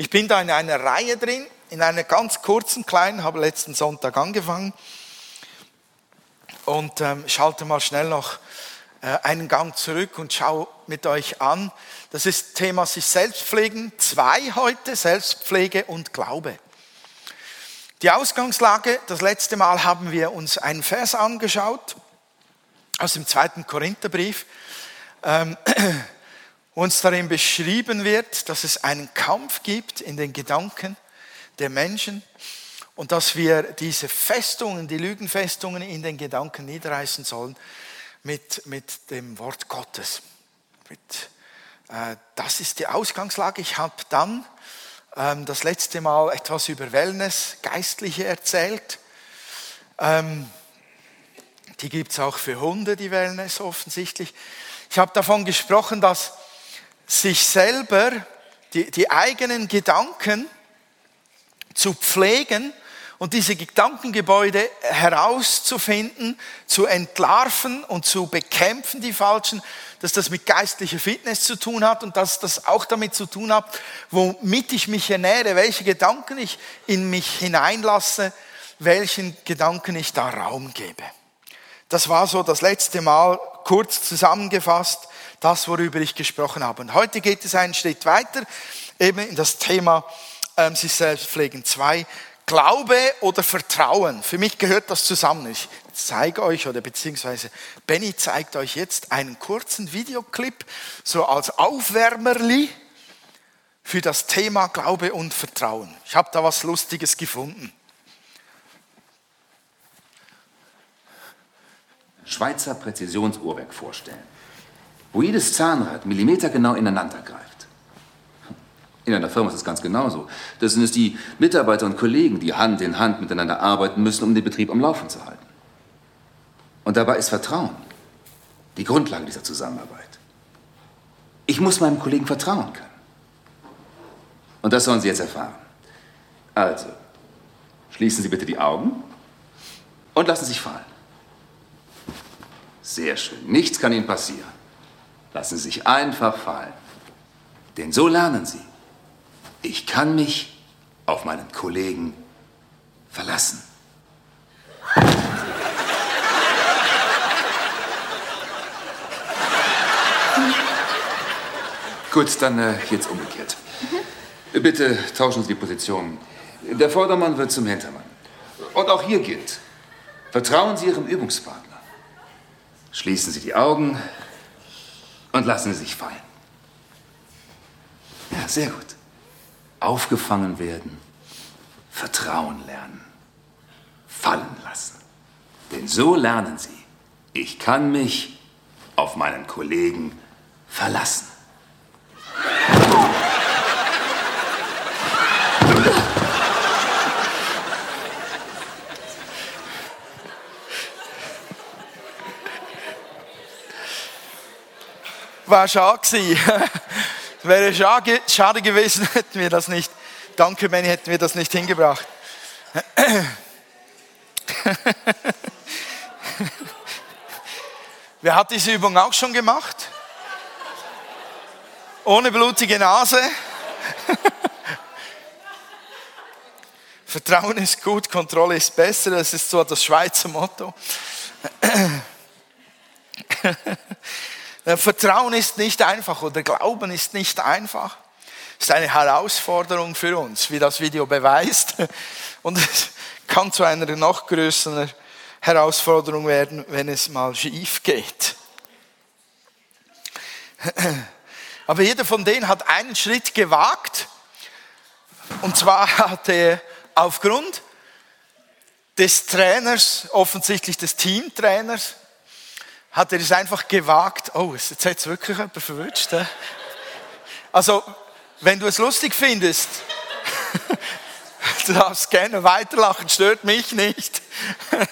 Ich bin da in einer Reihe drin, in einer ganz kurzen, kleinen, habe letzten Sonntag angefangen und ähm, schalte mal schnell noch äh, einen Gang zurück und schaue mit euch an. Das ist Thema sich selbst pflegen. Zwei heute, Selbstpflege und Glaube. Die Ausgangslage, das letzte Mal haben wir uns einen Vers angeschaut aus dem zweiten Korintherbrief, ähm, uns darin beschrieben wird, dass es einen Kampf gibt in den Gedanken der Menschen und dass wir diese Festungen, die Lügenfestungen in den Gedanken niederreißen sollen mit, mit dem Wort Gottes. Mit, äh, das ist die Ausgangslage. Ich habe dann ähm, das letzte Mal etwas über Wellness, Geistliche erzählt. Ähm, die gibt es auch für Hunde, die Wellness offensichtlich. Ich habe davon gesprochen, dass sich selber die, die eigenen Gedanken zu pflegen und diese Gedankengebäude herauszufinden, zu entlarven und zu bekämpfen, die falschen, dass das mit geistlicher Fitness zu tun hat und dass das auch damit zu tun hat, womit ich mich ernähre, welche Gedanken ich in mich hineinlasse, welchen Gedanken ich da Raum gebe. Das war so das letzte Mal kurz zusammengefasst, das, worüber ich gesprochen habe. Und heute geht es einen Schritt weiter, eben in das Thema ähm, sich selbst pflegen. Zwei, Glaube oder Vertrauen. Für mich gehört das zusammen. Ich zeige euch oder beziehungsweise Benny zeigt euch jetzt einen kurzen Videoclip, so als Aufwärmerli für das Thema Glaube und Vertrauen. Ich habe da was Lustiges gefunden. Schweizer Präzisionsuhrwerk vorstellen, wo jedes Zahnrad millimetergenau ineinander greift. In einer Firma ist es ganz genauso. Das sind es die Mitarbeiter und Kollegen, die Hand in Hand miteinander arbeiten müssen, um den Betrieb am Laufen zu halten. Und dabei ist Vertrauen die Grundlage dieser Zusammenarbeit. Ich muss meinem Kollegen vertrauen können. Und das sollen Sie jetzt erfahren. Also, schließen Sie bitte die Augen und lassen Sie sich fallen. Sehr schön. Nichts kann Ihnen passieren. Lassen Sie sich einfach fallen. Denn so lernen Sie. Ich kann mich auf meinen Kollegen verlassen. Gut, dann äh, jetzt umgekehrt. Bitte tauschen Sie die Position. Der Vordermann wird zum Hintermann. Und auch hier gilt, vertrauen Sie Ihrem Übungspartner. Schließen Sie die Augen und lassen Sie sich fallen. Ja, sehr gut aufgefangen werden, Vertrauen lernen, fallen lassen. Denn so lernen sie, ich kann mich auf meinen Kollegen verlassen. War schade Wäre schade, schade gewesen, hätten wir das nicht, danke Benny, hätten wir das nicht hingebracht. Wer hat diese Übung auch schon gemacht? Ohne blutige Nase. Vertrauen ist gut, Kontrolle ist besser, das ist so das Schweizer Motto. Äh, Vertrauen ist nicht einfach oder Glauben ist nicht einfach. Es ist eine Herausforderung für uns, wie das Video beweist. Und es kann zu einer noch größeren Herausforderung werden, wenn es mal schief geht. Aber jeder von denen hat einen Schritt gewagt. Und zwar hat er aufgrund des Trainers, offensichtlich des Teamtrainers, hat er es einfach gewagt. Oh, jetzt hat es wirklich jemand verwünscht. He? Also, wenn du es lustig findest, du darfst gerne weiterlachen, stört mich nicht.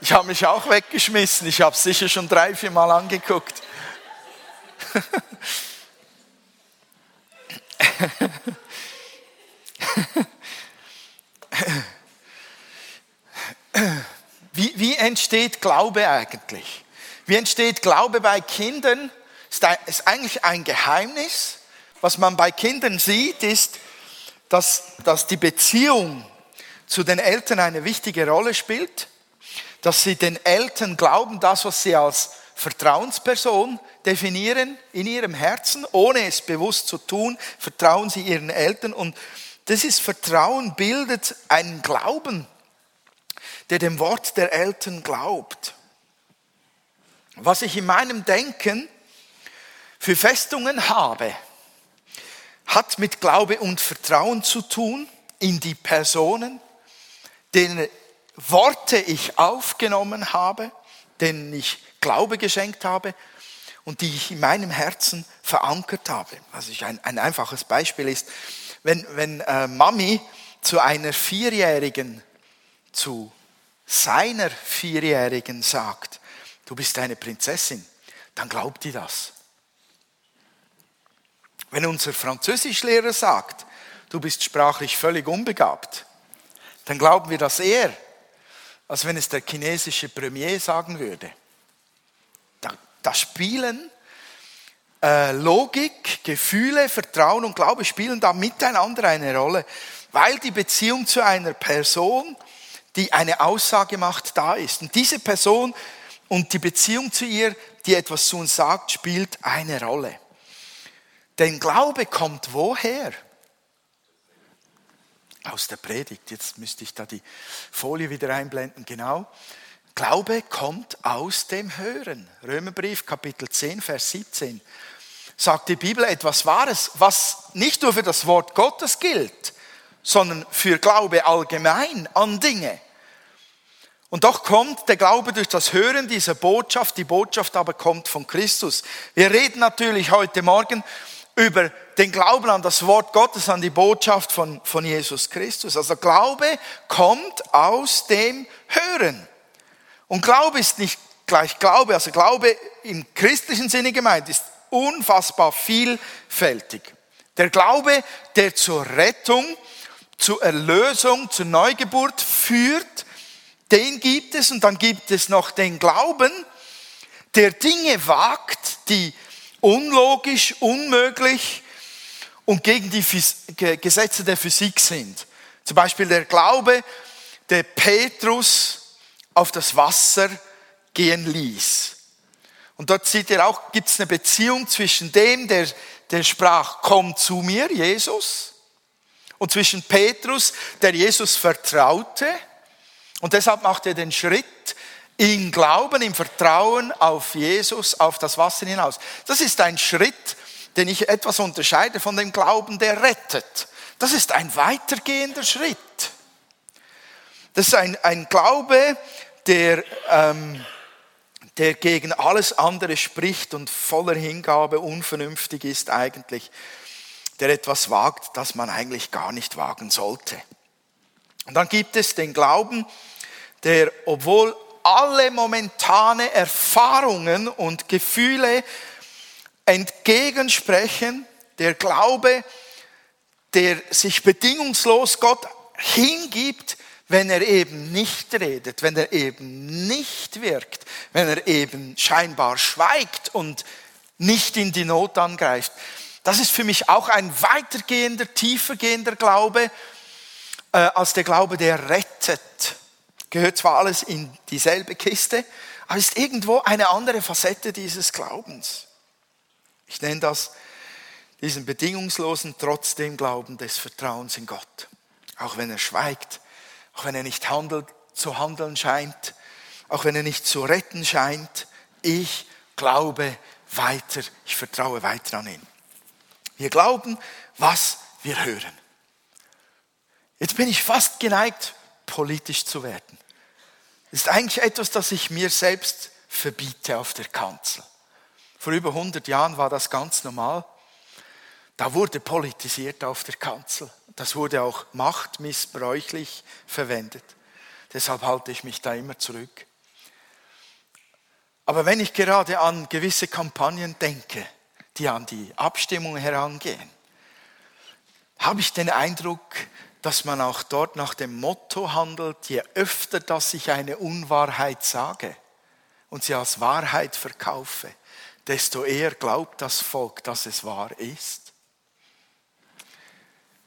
ich habe mich auch weggeschmissen. Ich habe es sicher schon drei, vier Mal angeguckt. Wie, wie entsteht Glaube eigentlich? Wie entsteht Glaube bei Kindern? Ist eigentlich ein Geheimnis, was man bei Kindern sieht, ist, dass, dass die Beziehung zu den Eltern eine wichtige Rolle spielt, dass sie den Eltern glauben, das, was sie als Vertrauensperson definieren in ihrem Herzen, ohne es bewusst zu tun, vertrauen sie ihren Eltern und das ist Vertrauen bildet einen Glauben, der dem Wort der Eltern glaubt. Was ich in meinem Denken für Festungen habe, hat mit Glaube und Vertrauen zu tun in die Personen, denen Worte ich aufgenommen habe, denen ich Glaube geschenkt habe und die ich in meinem Herzen verankert habe. Also ein, ein einfaches Beispiel ist, wenn, wenn äh, Mami zu einer Vierjährigen, zu seiner Vierjährigen sagt, du bist eine Prinzessin, dann glaubt die das. Wenn unser Französischlehrer sagt, du bist sprachlich völlig unbegabt, dann glauben wir das eher, als wenn es der chinesische Premier sagen würde. Da, da spielen äh, Logik, Gefühle, Vertrauen und Glaube spielen da miteinander eine Rolle, weil die Beziehung zu einer Person, die eine Aussage macht, da ist. Und diese Person und die Beziehung zu ihr, die etwas zu uns sagt, spielt eine Rolle. Denn Glaube kommt woher? Aus der Predigt. Jetzt müsste ich da die Folie wieder einblenden. Genau. Glaube kommt aus dem Hören. Römerbrief, Kapitel 10, Vers 17. Sagt die Bibel etwas Wahres, was nicht nur für das Wort Gottes gilt, sondern für Glaube allgemein an Dinge. Und doch kommt der Glaube durch das Hören dieser Botschaft, die Botschaft aber kommt von Christus. Wir reden natürlich heute Morgen über den Glauben an das Wort Gottes, an die Botschaft von, von Jesus Christus. Also Glaube kommt aus dem Hören. Und Glaube ist nicht gleich Glaube, also Glaube im christlichen Sinne gemeint ist unfassbar vielfältig. Der Glaube, der zur Rettung, zur Erlösung, zur Neugeburt führt, den gibt es und dann gibt es noch den Glauben, der Dinge wagt, die unlogisch, unmöglich und gegen die Gesetze der Physik sind. Zum Beispiel der Glaube, der Petrus auf das Wasser gehen ließ. Und dort sieht ihr auch, gibt es eine Beziehung zwischen dem, der, der sprach, komm zu mir, Jesus, und zwischen Petrus, der Jesus vertraute. Und deshalb macht er den Schritt, in Glauben, im Vertrauen auf Jesus, auf das Wasser hinaus. Das ist ein Schritt, den ich etwas unterscheide von dem Glauben, der rettet. Das ist ein weitergehender Schritt. Das ist ein, ein Glaube, der, ähm, der gegen alles andere spricht und voller Hingabe unvernünftig ist eigentlich, der etwas wagt, das man eigentlich gar nicht wagen sollte. Und dann gibt es den Glauben, der, obwohl alle momentane Erfahrungen und Gefühle entgegensprechen, der Glaube, der sich bedingungslos Gott hingibt, wenn er eben nicht redet, wenn er eben nicht wirkt, wenn er eben scheinbar schweigt und nicht in die Not angreift. Das ist für mich auch ein weitergehender, tiefergehender Glaube äh, als der Glaube, der rettet gehört zwar alles in dieselbe Kiste, aber ist irgendwo eine andere Facette dieses Glaubens. Ich nenne das diesen bedingungslosen trotzdem Glauben des Vertrauens in Gott. Auch wenn er schweigt, auch wenn er nicht handelt, zu handeln scheint, auch wenn er nicht zu retten scheint, ich glaube weiter, ich vertraue weiter an ihn. Wir glauben, was wir hören. Jetzt bin ich fast geneigt, politisch zu werden ist eigentlich etwas, das ich mir selbst verbiete auf der Kanzel. Vor über 100 Jahren war das ganz normal. Da wurde politisiert auf der Kanzel. Das wurde auch machtmissbräuchlich verwendet. Deshalb halte ich mich da immer zurück. Aber wenn ich gerade an gewisse Kampagnen denke, die an die Abstimmung herangehen, habe ich den Eindruck, dass man auch dort nach dem Motto handelt, je öfter, dass ich eine Unwahrheit sage und sie als Wahrheit verkaufe, desto eher glaubt das Volk, dass es wahr ist.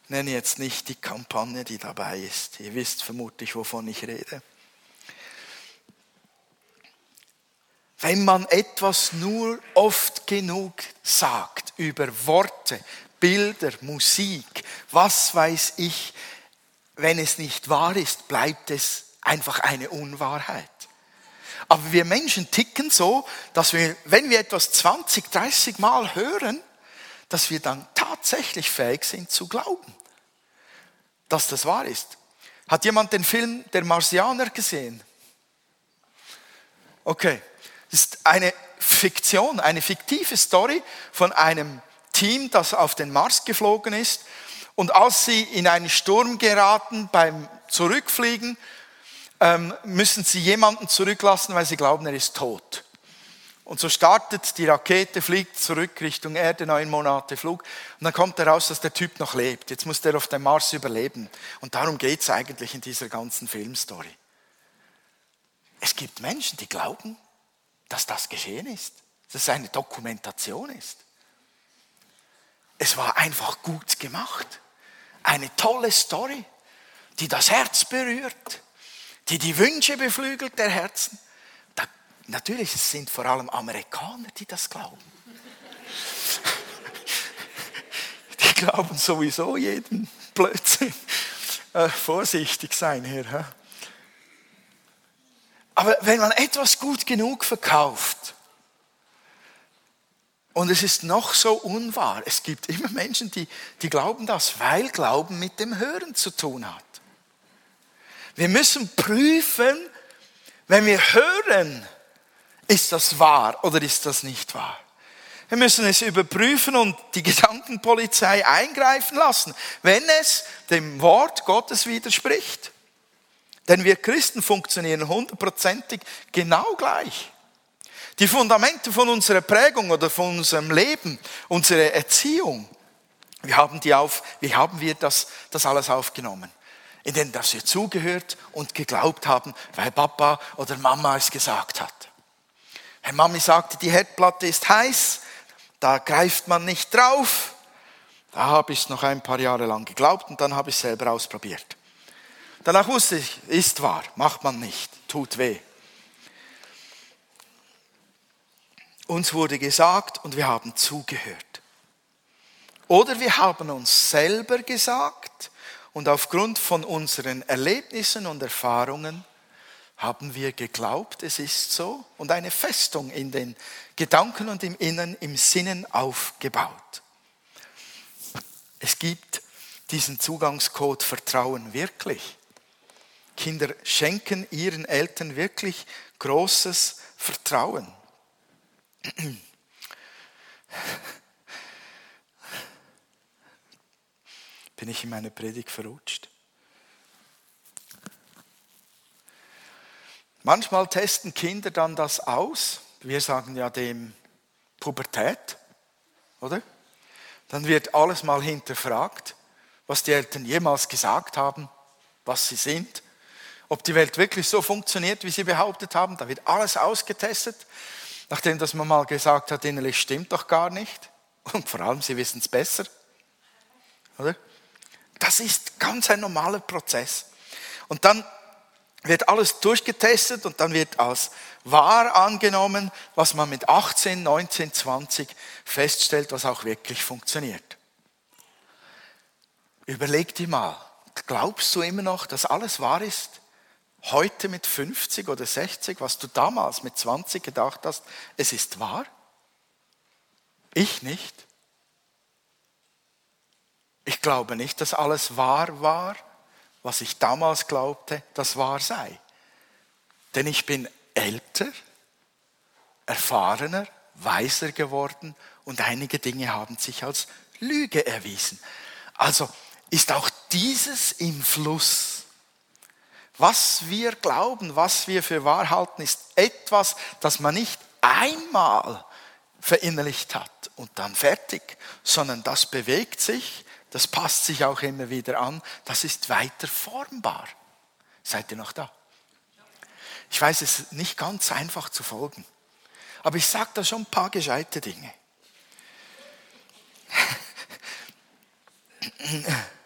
nenne jetzt nicht die Kampagne, die dabei ist. Ihr wisst vermutlich, wovon ich rede. Wenn man etwas nur oft genug sagt über Worte, Bilder, Musik, was weiß ich, wenn es nicht wahr ist, bleibt es einfach eine Unwahrheit. Aber wir Menschen ticken so, dass wir, wenn wir etwas 20, 30 Mal hören, dass wir dann tatsächlich fähig sind zu glauben, dass das wahr ist. Hat jemand den Film Der Marsianer gesehen? Okay, das ist eine Fiktion, eine fiktive Story von einem Team, das auf den Mars geflogen ist. Und als sie in einen Sturm geraten beim Zurückfliegen, ähm, müssen sie jemanden zurücklassen, weil sie glauben, er ist tot. Und so startet die Rakete, fliegt zurück Richtung Erde, neun Monate Flug. Und dann kommt heraus, dass der Typ noch lebt. Jetzt muss der auf dem Mars überleben. Und darum geht es eigentlich in dieser ganzen Filmstory. Es gibt Menschen, die glauben, dass das geschehen ist, dass es eine Dokumentation ist. Es war einfach gut gemacht. Eine tolle Story, die das Herz berührt die die Wünsche beflügelt der Herzen. Da, natürlich, es sind vor allem Amerikaner, die das glauben. Die glauben sowieso jeden Blödsinn. Äh, vorsichtig sein hier. Aber wenn man etwas gut genug verkauft, und es ist noch so unwahr, es gibt immer Menschen, die, die glauben das, weil Glauben mit dem Hören zu tun hat. Wir müssen prüfen, wenn wir hören, ist das wahr oder ist das nicht wahr? Wir müssen es überprüfen und die Gedankenpolizei eingreifen lassen, wenn es dem Wort Gottes widerspricht. Denn wir Christen funktionieren hundertprozentig genau gleich. Die Fundamente von unserer Prägung oder von unserem Leben, unsere Erziehung, wie haben, die auf, wie haben wir das, das alles aufgenommen? in denen dass wir zugehört und geglaubt haben, weil Papa oder Mama es gesagt hat. Wenn Mami sagte, die Herdplatte ist heiß, da greift man nicht drauf. Da habe ich es noch ein paar Jahre lang geglaubt und dann habe ich es selber ausprobiert. Danach wusste ich, ist wahr, macht man nicht, tut weh. Uns wurde gesagt und wir haben zugehört. Oder wir haben uns selber gesagt, und aufgrund von unseren Erlebnissen und Erfahrungen haben wir geglaubt, es ist so und eine Festung in den Gedanken und im Innern, im Sinnen aufgebaut. Es gibt diesen Zugangscode Vertrauen wirklich. Kinder schenken ihren Eltern wirklich großes Vertrauen. Bin ich in meine Predigt verrutscht. Manchmal testen Kinder dann das aus. Wir sagen ja dem Pubertät, oder? Dann wird alles mal hinterfragt, was die Eltern jemals gesagt haben, was sie sind, ob die Welt wirklich so funktioniert, wie sie behauptet haben. Da wird alles ausgetestet, nachdem das man mal gesagt hat, innerlich stimmt doch gar nicht. Und vor allem, sie wissen es besser, oder? Das ist ganz ein normaler Prozess. Und dann wird alles durchgetestet und dann wird als wahr angenommen, was man mit 18, 19, 20 feststellt, was auch wirklich funktioniert. Überleg dir mal, glaubst du immer noch, dass alles wahr ist? Heute mit 50 oder 60, was du damals mit 20 gedacht hast, es ist wahr? Ich nicht. Ich glaube nicht, dass alles wahr war, was ich damals glaubte, das wahr sei. Denn ich bin älter, erfahrener, weiser geworden und einige Dinge haben sich als Lüge erwiesen. Also ist auch dieses im Fluss. Was wir glauben, was wir für wahr halten, ist etwas, das man nicht einmal verinnerlicht hat und dann fertig, sondern das bewegt sich das passt sich auch immer wieder an, das ist weiter formbar. Seid ihr noch da? Ich weiß, es ist nicht ganz einfach zu folgen, aber ich sage da schon ein paar gescheite Dinge.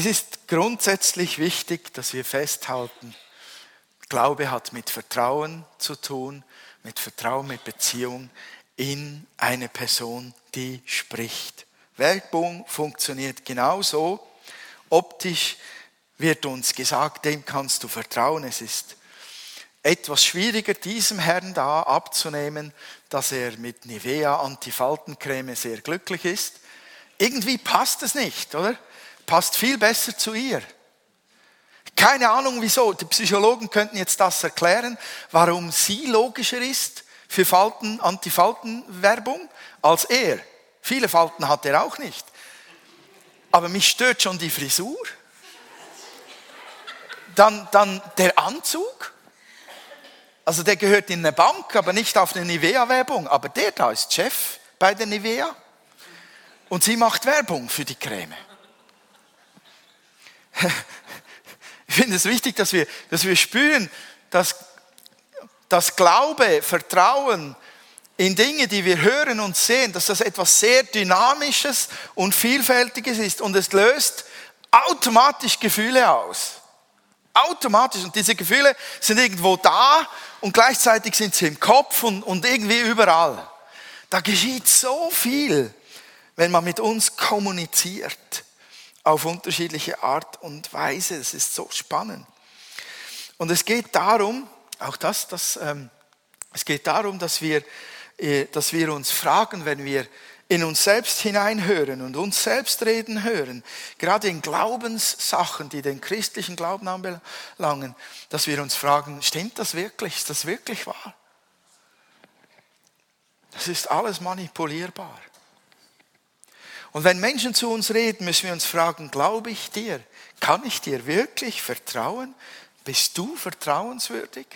Es ist grundsätzlich wichtig, dass wir festhalten, Glaube hat mit Vertrauen zu tun, mit Vertrauen, mit Beziehung in eine Person, die spricht. Werbung funktioniert genauso. Optisch wird uns gesagt, dem kannst du vertrauen. Es ist etwas schwieriger, diesem Herrn da abzunehmen, dass er mit Nivea Antifaltencreme sehr glücklich ist. Irgendwie passt es nicht, oder? Passt viel besser zu ihr. Keine Ahnung wieso. Die Psychologen könnten jetzt das erklären, warum sie logischer ist für Falten, Antifaltenwerbung als er. Viele Falten hat er auch nicht. Aber mich stört schon die Frisur. Dann, dann der Anzug. Also der gehört in eine Bank, aber nicht auf eine Nivea-Werbung. Aber der da ist Chef bei der Nivea. Und sie macht Werbung für die Creme. Ich finde es wichtig, dass wir, dass wir spüren, dass, dass Glaube, Vertrauen in Dinge, die wir hören und sehen, dass das etwas sehr Dynamisches und Vielfältiges ist. Und es löst automatisch Gefühle aus. Automatisch. Und diese Gefühle sind irgendwo da und gleichzeitig sind sie im Kopf und, und irgendwie überall. Da geschieht so viel, wenn man mit uns kommuniziert. Auf unterschiedliche Art und Weise. Es ist so spannend. Und es geht darum, auch das, das ähm, es geht darum, dass wir, äh, dass wir uns fragen, wenn wir in uns selbst hineinhören und uns selbst reden hören, gerade in Glaubenssachen, die den christlichen Glauben anbelangen, dass wir uns fragen, stimmt das wirklich? Ist das wirklich wahr? Das ist alles manipulierbar. Und wenn Menschen zu uns reden, müssen wir uns fragen, glaube ich dir? Kann ich dir wirklich vertrauen? Bist du vertrauenswürdig?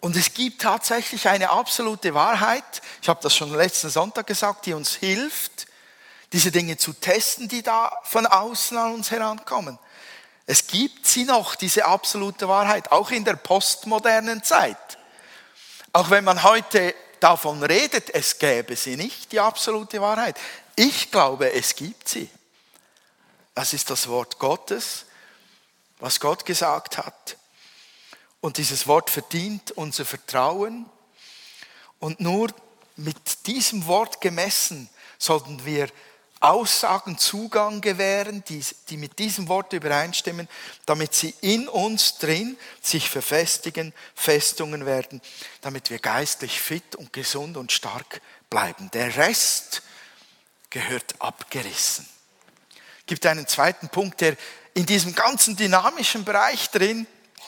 Und es gibt tatsächlich eine absolute Wahrheit, ich habe das schon letzten Sonntag gesagt, die uns hilft, diese Dinge zu testen, die da von außen an uns herankommen. Es gibt sie noch, diese absolute Wahrheit, auch in der postmodernen Zeit. Auch wenn man heute davon redet, es gäbe sie nicht, die absolute Wahrheit. Ich glaube, es gibt sie. Das ist das Wort Gottes, was Gott gesagt hat. Und dieses Wort verdient unser Vertrauen. Und nur mit diesem Wort gemessen sollten wir Aussagen Zugang gewähren, die, die mit diesem Wort übereinstimmen, damit sie in uns drin sich verfestigen, Festungen werden, damit wir geistlich fit und gesund und stark bleiben. Der Rest gehört abgerissen. Es gibt einen zweiten Punkt, der in diesem ganzen dynamischen Bereich drin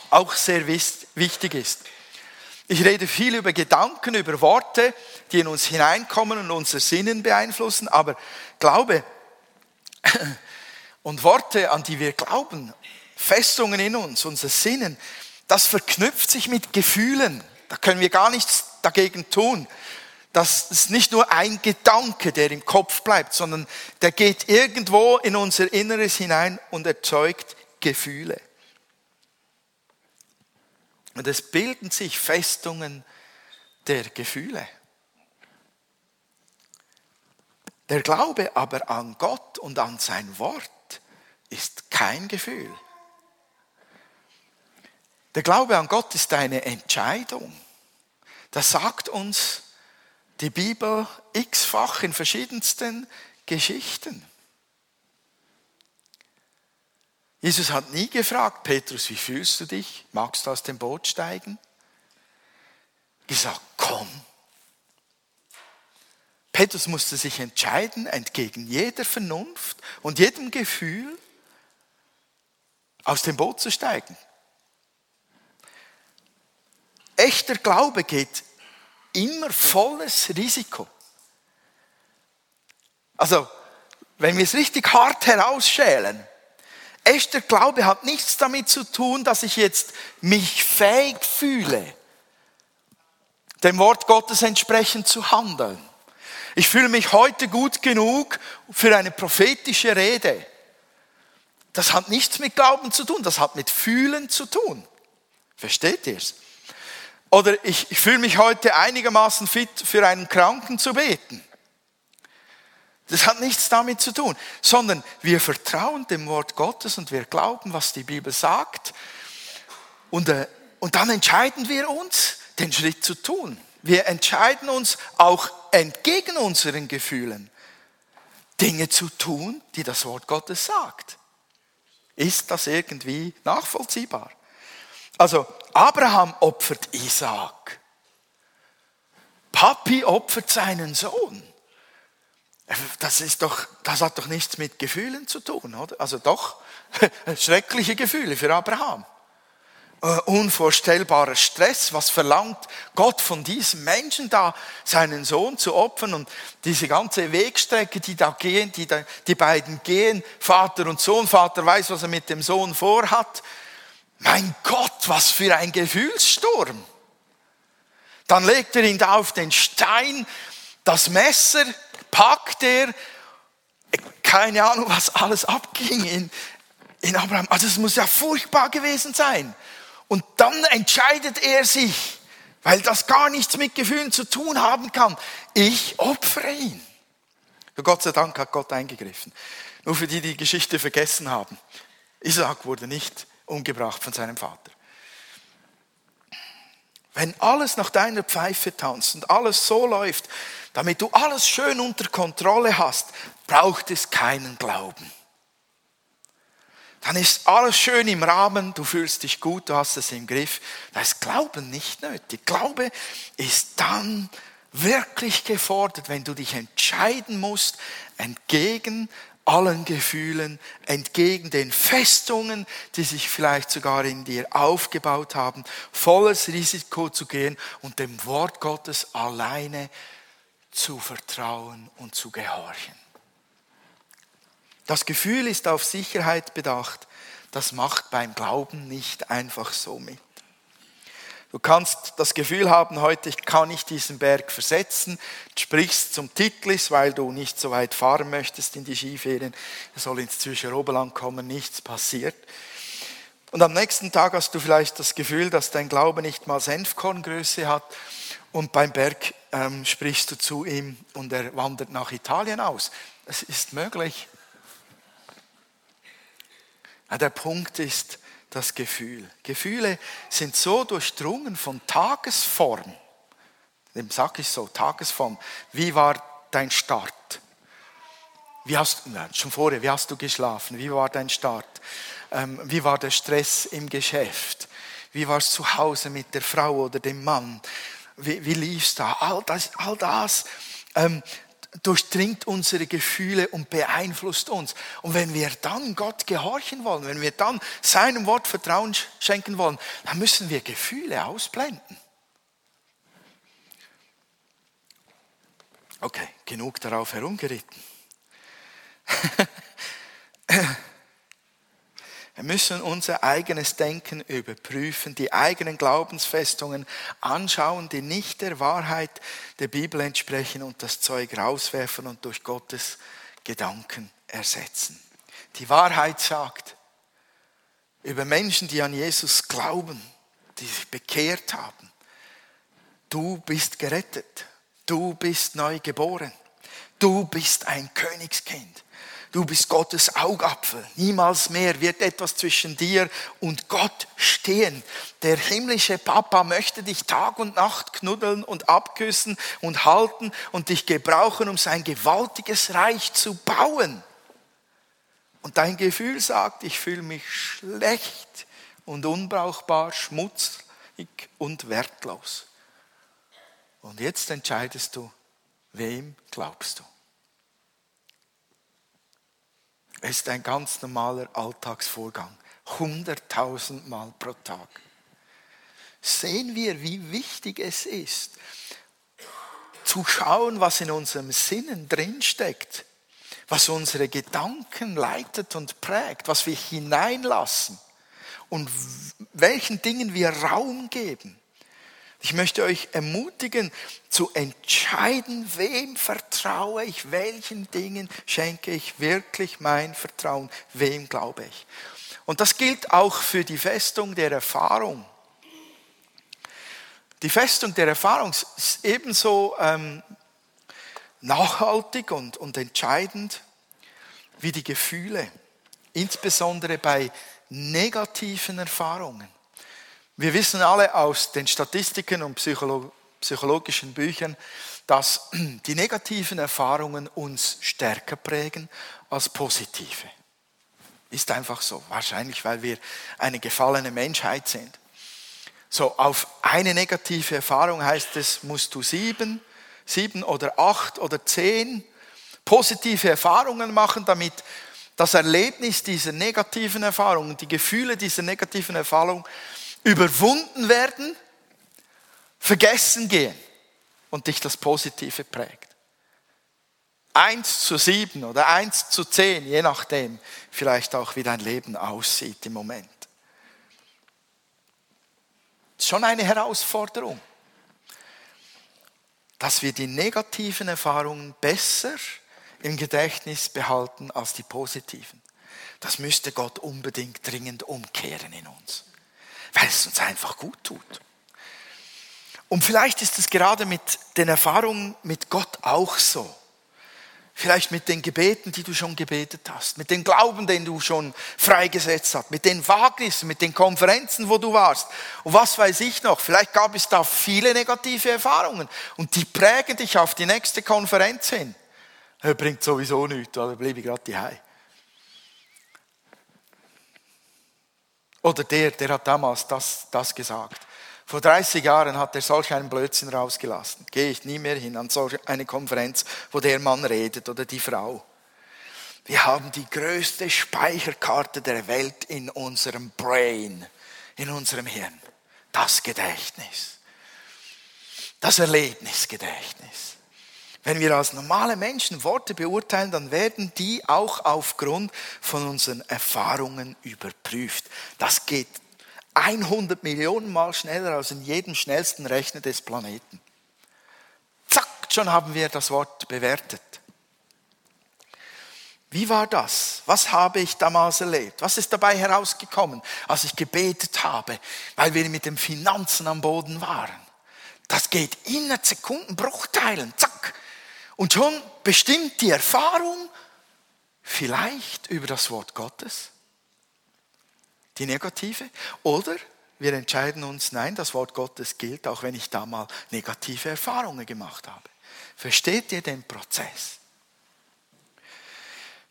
auch sehr wichtig ist. Ich rede viel über Gedanken, über Worte, die in uns hineinkommen und unser Sinnen beeinflussen, aber Glaube und Worte, an die wir glauben, Festungen in uns, unser Sinnen, das verknüpft sich mit Gefühlen. Da können wir gar nichts dagegen tun. Das ist nicht nur ein Gedanke, der im Kopf bleibt, sondern der geht irgendwo in unser Inneres hinein und erzeugt Gefühle. Und es bilden sich Festungen der Gefühle. Der Glaube aber an Gott und an sein Wort ist kein Gefühl. Der Glaube an Gott ist eine Entscheidung. Das sagt uns die Bibel x-fach in verschiedensten Geschichten. Jesus hat nie gefragt, Petrus, wie fühlst du dich? Magst du aus dem Boot steigen? Gesagt, komm. Petrus musste sich entscheiden, entgegen jeder Vernunft und jedem Gefühl, aus dem Boot zu steigen. Echter Glaube geht immer volles Risiko. Also, wenn wir es richtig hart herausschälen, Echter Glaube hat nichts damit zu tun, dass ich jetzt mich fähig fühle, dem Wort Gottes entsprechend zu handeln. Ich fühle mich heute gut genug für eine prophetische Rede. Das hat nichts mit Glauben zu tun, das hat mit Fühlen zu tun. Versteht ihr es? Oder ich, ich fühle mich heute einigermaßen fit, für einen Kranken zu beten. Das hat nichts damit zu tun, sondern wir vertrauen dem Wort Gottes und wir glauben, was die Bibel sagt. Und, äh, und dann entscheiden wir uns, den Schritt zu tun. Wir entscheiden uns auch entgegen unseren Gefühlen, Dinge zu tun, die das Wort Gottes sagt. Ist das irgendwie nachvollziehbar? Also Abraham opfert Isaak. Papi opfert seinen Sohn. Das, ist doch, das hat doch nichts mit Gefühlen zu tun, oder? Also doch, schreckliche Gefühle für Abraham. Uh, unvorstellbarer Stress. Was verlangt Gott von diesem Menschen da, seinen Sohn zu opfern und diese ganze Wegstrecke, die da gehen, die, da, die beiden gehen, Vater und Sohn, Vater weiß, was er mit dem Sohn vorhat. Mein Gott, was für ein Gefühlssturm. Dann legt er ihn da auf den Stein, das Messer packt er, keine Ahnung, was alles abging in, in Abraham. Also es muss ja furchtbar gewesen sein. Und dann entscheidet er sich, weil das gar nichts mit Gefühlen zu tun haben kann. Ich opfere ihn. Gott sei Dank hat Gott eingegriffen. Nur für die, die die Geschichte vergessen haben. Isaac wurde nicht umgebracht von seinem Vater. Wenn alles nach deiner Pfeife tanzt und alles so läuft, damit du alles schön unter Kontrolle hast, braucht es keinen Glauben. Dann ist alles schön im Rahmen, du fühlst dich gut, du hast es im Griff. Da ist Glauben nicht nötig. Glaube ist dann wirklich gefordert, wenn du dich entscheiden musst, entgegen allen Gefühlen, entgegen den Festungen, die sich vielleicht sogar in dir aufgebaut haben, volles Risiko zu gehen und dem Wort Gottes alleine zu vertrauen und zu gehorchen. Das Gefühl ist auf Sicherheit bedacht. Das macht beim Glauben nicht einfach so mit. Du kannst das Gefühl haben, heute kann ich diesen Berg versetzen, sprichst zum Titlis, weil du nicht so weit fahren möchtest in die Skiferien, er soll ins Zürcher Oberland kommen, nichts passiert. Und am nächsten Tag hast du vielleicht das Gefühl, dass dein Glaube nicht mal Senfkorngröße hat und beim Berg ähm, sprichst du zu ihm und er wandert nach Italien aus. Das ist möglich. Ja, der Punkt ist, das Gefühl. Gefühle sind so durchdrungen von Tagesform. Dem sage ich so, Tagesform. Wie war dein Start? Wie hast, nein, schon vorher, wie hast du geschlafen? Wie war dein Start? Ähm, wie war der Stress im Geschäft? Wie war es zu Hause mit der Frau oder dem Mann? Wie, wie lief es da? All das, all das ähm, durchdringt unsere Gefühle und beeinflusst uns. Und wenn wir dann Gott gehorchen wollen, wenn wir dann seinem Wort Vertrauen schenken wollen, dann müssen wir Gefühle ausblenden. Okay, genug darauf herumgeritten. Wir müssen unser eigenes Denken überprüfen, die eigenen Glaubensfestungen anschauen, die nicht der Wahrheit der Bibel entsprechen und das Zeug rauswerfen und durch Gottes Gedanken ersetzen. Die Wahrheit sagt über Menschen, die an Jesus glauben, die sich bekehrt haben, du bist gerettet, du bist neu geboren, du bist ein Königskind. Du bist Gottes Augapfel. Niemals mehr wird etwas zwischen dir und Gott stehen. Der himmlische Papa möchte dich Tag und Nacht knuddeln und abküssen und halten und dich gebrauchen, um sein gewaltiges Reich zu bauen. Und dein Gefühl sagt, ich fühle mich schlecht und unbrauchbar, schmutzig und wertlos. Und jetzt entscheidest du, wem glaubst du? Es ist ein ganz normaler Alltagsvorgang. Hunderttausend Mal pro Tag. Sehen wir, wie wichtig es ist, zu schauen, was in unserem Sinnen drinsteckt, was unsere Gedanken leitet und prägt, was wir hineinlassen und welchen Dingen wir Raum geben. Ich möchte euch ermutigen, zu entscheiden, wem vertraue ich, welchen Dingen schenke ich wirklich mein Vertrauen, wem glaube ich. Und das gilt auch für die Festung der Erfahrung. Die Festung der Erfahrung ist ebenso ähm, nachhaltig und, und entscheidend wie die Gefühle, insbesondere bei negativen Erfahrungen. Wir wissen alle aus den Statistiken und Psycholo psychologischen Büchern, dass die negativen Erfahrungen uns stärker prägen als positive. Ist einfach so, wahrscheinlich weil wir eine gefallene Menschheit sind. So, auf eine negative Erfahrung heißt es, musst du sieben, sieben oder acht oder zehn positive Erfahrungen machen, damit das Erlebnis dieser negativen Erfahrungen, die Gefühle dieser negativen Erfahrung überwunden werden, vergessen gehen und dich das Positive prägt. Eins zu sieben oder eins zu zehn, je nachdem, vielleicht auch wie dein Leben aussieht im Moment. Schon eine Herausforderung, dass wir die negativen Erfahrungen besser im Gedächtnis behalten als die positiven. Das müsste Gott unbedingt dringend umkehren in uns, weil es uns einfach gut tut. Und vielleicht ist es gerade mit den Erfahrungen mit Gott auch so. Vielleicht mit den Gebeten, die du schon gebetet hast, mit dem Glauben, den du schon freigesetzt hast, mit den Wagnissen, mit den Konferenzen, wo du warst. Und was weiß ich noch, vielleicht gab es da viele negative Erfahrungen und die prägen dich auf die nächste Konferenz hin. Er bringt sowieso nichts, da bleibe ich gerade daheim. Oder der, der hat damals das, das gesagt. Vor 30 Jahren hat er solch einen Blödsinn rausgelassen. Gehe ich nie mehr hin an solch eine Konferenz, wo der Mann redet oder die Frau. Wir haben die größte Speicherkarte der Welt in unserem Brain, in unserem Hirn. Das Gedächtnis. Das Erlebnisgedächtnis. Wenn wir als normale Menschen Worte beurteilen, dann werden die auch aufgrund von unseren Erfahrungen überprüft. Das geht 100 Millionen Mal schneller als in jedem schnellsten Rechner des Planeten. Zack, schon haben wir das Wort bewertet. Wie war das? Was habe ich damals erlebt? Was ist dabei herausgekommen, als ich gebetet habe, weil wir mit den Finanzen am Boden waren? Das geht in Sekundenbruchteilen, zack. Und schon bestimmt die Erfahrung vielleicht über das Wort Gottes die negative, oder wir entscheiden uns, nein, das Wort Gottes gilt, auch wenn ich da mal negative Erfahrungen gemacht habe. Versteht ihr den Prozess?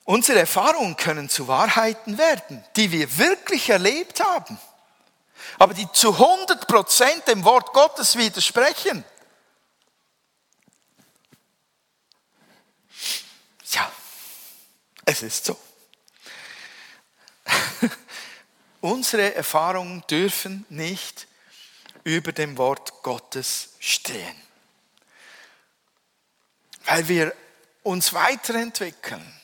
Unsere Erfahrungen können zu Wahrheiten werden, die wir wirklich erlebt haben, aber die zu 100% dem Wort Gottes widersprechen. Ja, es ist so. Unsere Erfahrungen dürfen nicht über dem Wort Gottes stehen. Weil wir uns weiterentwickeln,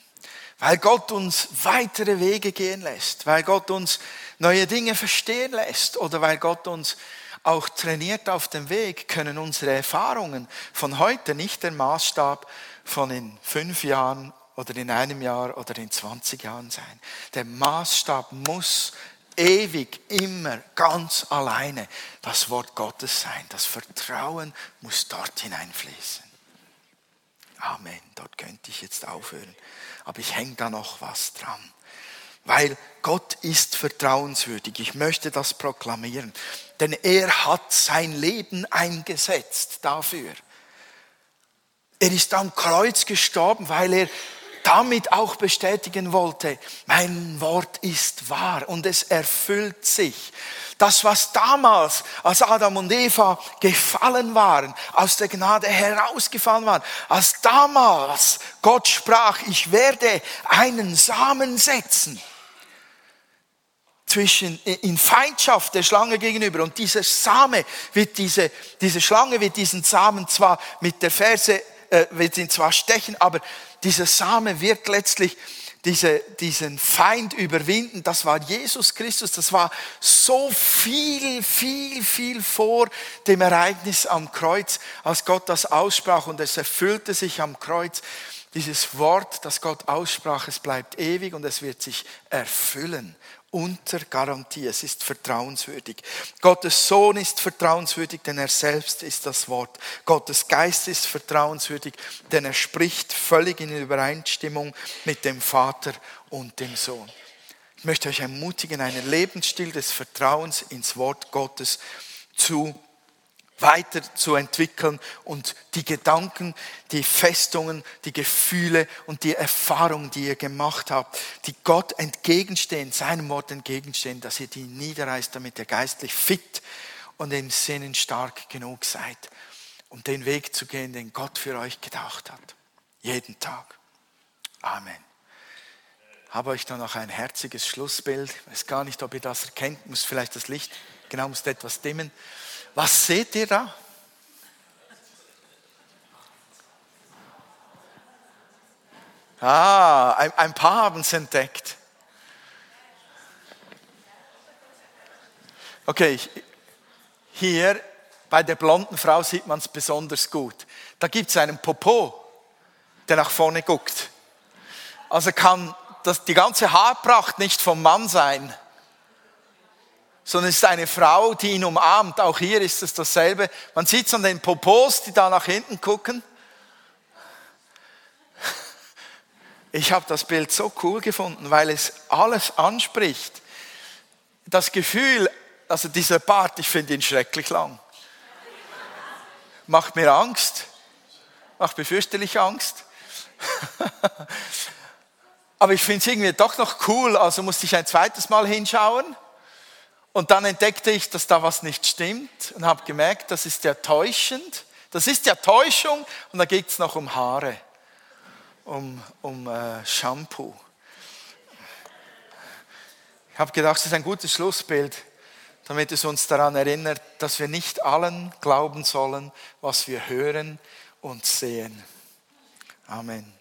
weil Gott uns weitere Wege gehen lässt, weil Gott uns neue Dinge verstehen lässt oder weil Gott uns auch trainiert auf dem Weg, können unsere Erfahrungen von heute nicht der Maßstab von in fünf Jahren oder in einem Jahr oder in 20 Jahren sein. Der Maßstab muss ewig, immer, ganz alleine das Wort Gottes sein. Das Vertrauen muss dort hineinfließen. Amen. Dort könnte ich jetzt aufhören. Aber ich hänge da noch was dran. Weil Gott ist vertrauenswürdig. Ich möchte das proklamieren. Denn er hat sein Leben eingesetzt dafür. Er ist am Kreuz gestorben, weil er damit auch bestätigen wollte, mein Wort ist wahr und es erfüllt sich. Das, was damals, als Adam und Eva gefallen waren, aus der Gnade herausgefallen waren, als damals Gott sprach, ich werde einen Samen setzen zwischen, in Feindschaft der Schlange gegenüber. Und dieser Same wird diese, diese Schlange wird diesen Samen zwar mit der Ferse, äh, wird ihn zwar stechen, aber dieser Same wird letztlich diese, diesen Feind überwinden. Das war Jesus Christus. Das war so viel, viel, viel vor dem Ereignis am Kreuz, als Gott das aussprach und es erfüllte sich am Kreuz. Dieses Wort, das Gott aussprach, es bleibt ewig und es wird sich erfüllen unter Garantie. Es ist vertrauenswürdig. Gottes Sohn ist vertrauenswürdig, denn er selbst ist das Wort. Gottes Geist ist vertrauenswürdig, denn er spricht völlig in Übereinstimmung mit dem Vater und dem Sohn. Ich möchte euch ermutigen, einen Lebensstil des Vertrauens ins Wort Gottes zu weiterzuentwickeln und die Gedanken, die Festungen, die Gefühle und die Erfahrungen, die ihr gemacht habt, die Gott entgegenstehen, seinem Wort entgegenstehen, dass ihr die niederreißt, damit ihr geistlich fit und im Sinnen stark genug seid, um den Weg zu gehen, den Gott für euch gedacht hat. Jeden Tag. Amen. Habe euch da noch ein herziges Schlussbild. Ich weiß gar nicht, ob ihr das erkennt. Muss vielleicht das Licht, genau, muss etwas dimmen. Was seht ihr da? Ah, ein, ein paar haben es entdeckt. Okay, hier bei der blonden Frau sieht man es besonders gut. Da gibt es einen Popo, der nach vorne guckt. Also kann das, die ganze Haarpracht nicht vom Mann sein sondern es ist eine Frau, die ihn umarmt. Auch hier ist es dasselbe. Man sieht es an den Popos, die da nach hinten gucken. Ich habe das Bild so cool gefunden, weil es alles anspricht. Das Gefühl, also dieser Bart, ich finde ihn schrecklich lang. Macht mir Angst. Macht mir fürchterlich Angst. Aber ich finde es irgendwie doch noch cool, also musste ich ein zweites Mal hinschauen. Und dann entdeckte ich, dass da was nicht stimmt und habe gemerkt, das ist ja täuschend. Das ist ja Täuschung und da geht es noch um Haare, um, um äh, Shampoo. Ich habe gedacht, das ist ein gutes Schlussbild, damit es uns daran erinnert, dass wir nicht allen glauben sollen, was wir hören und sehen. Amen.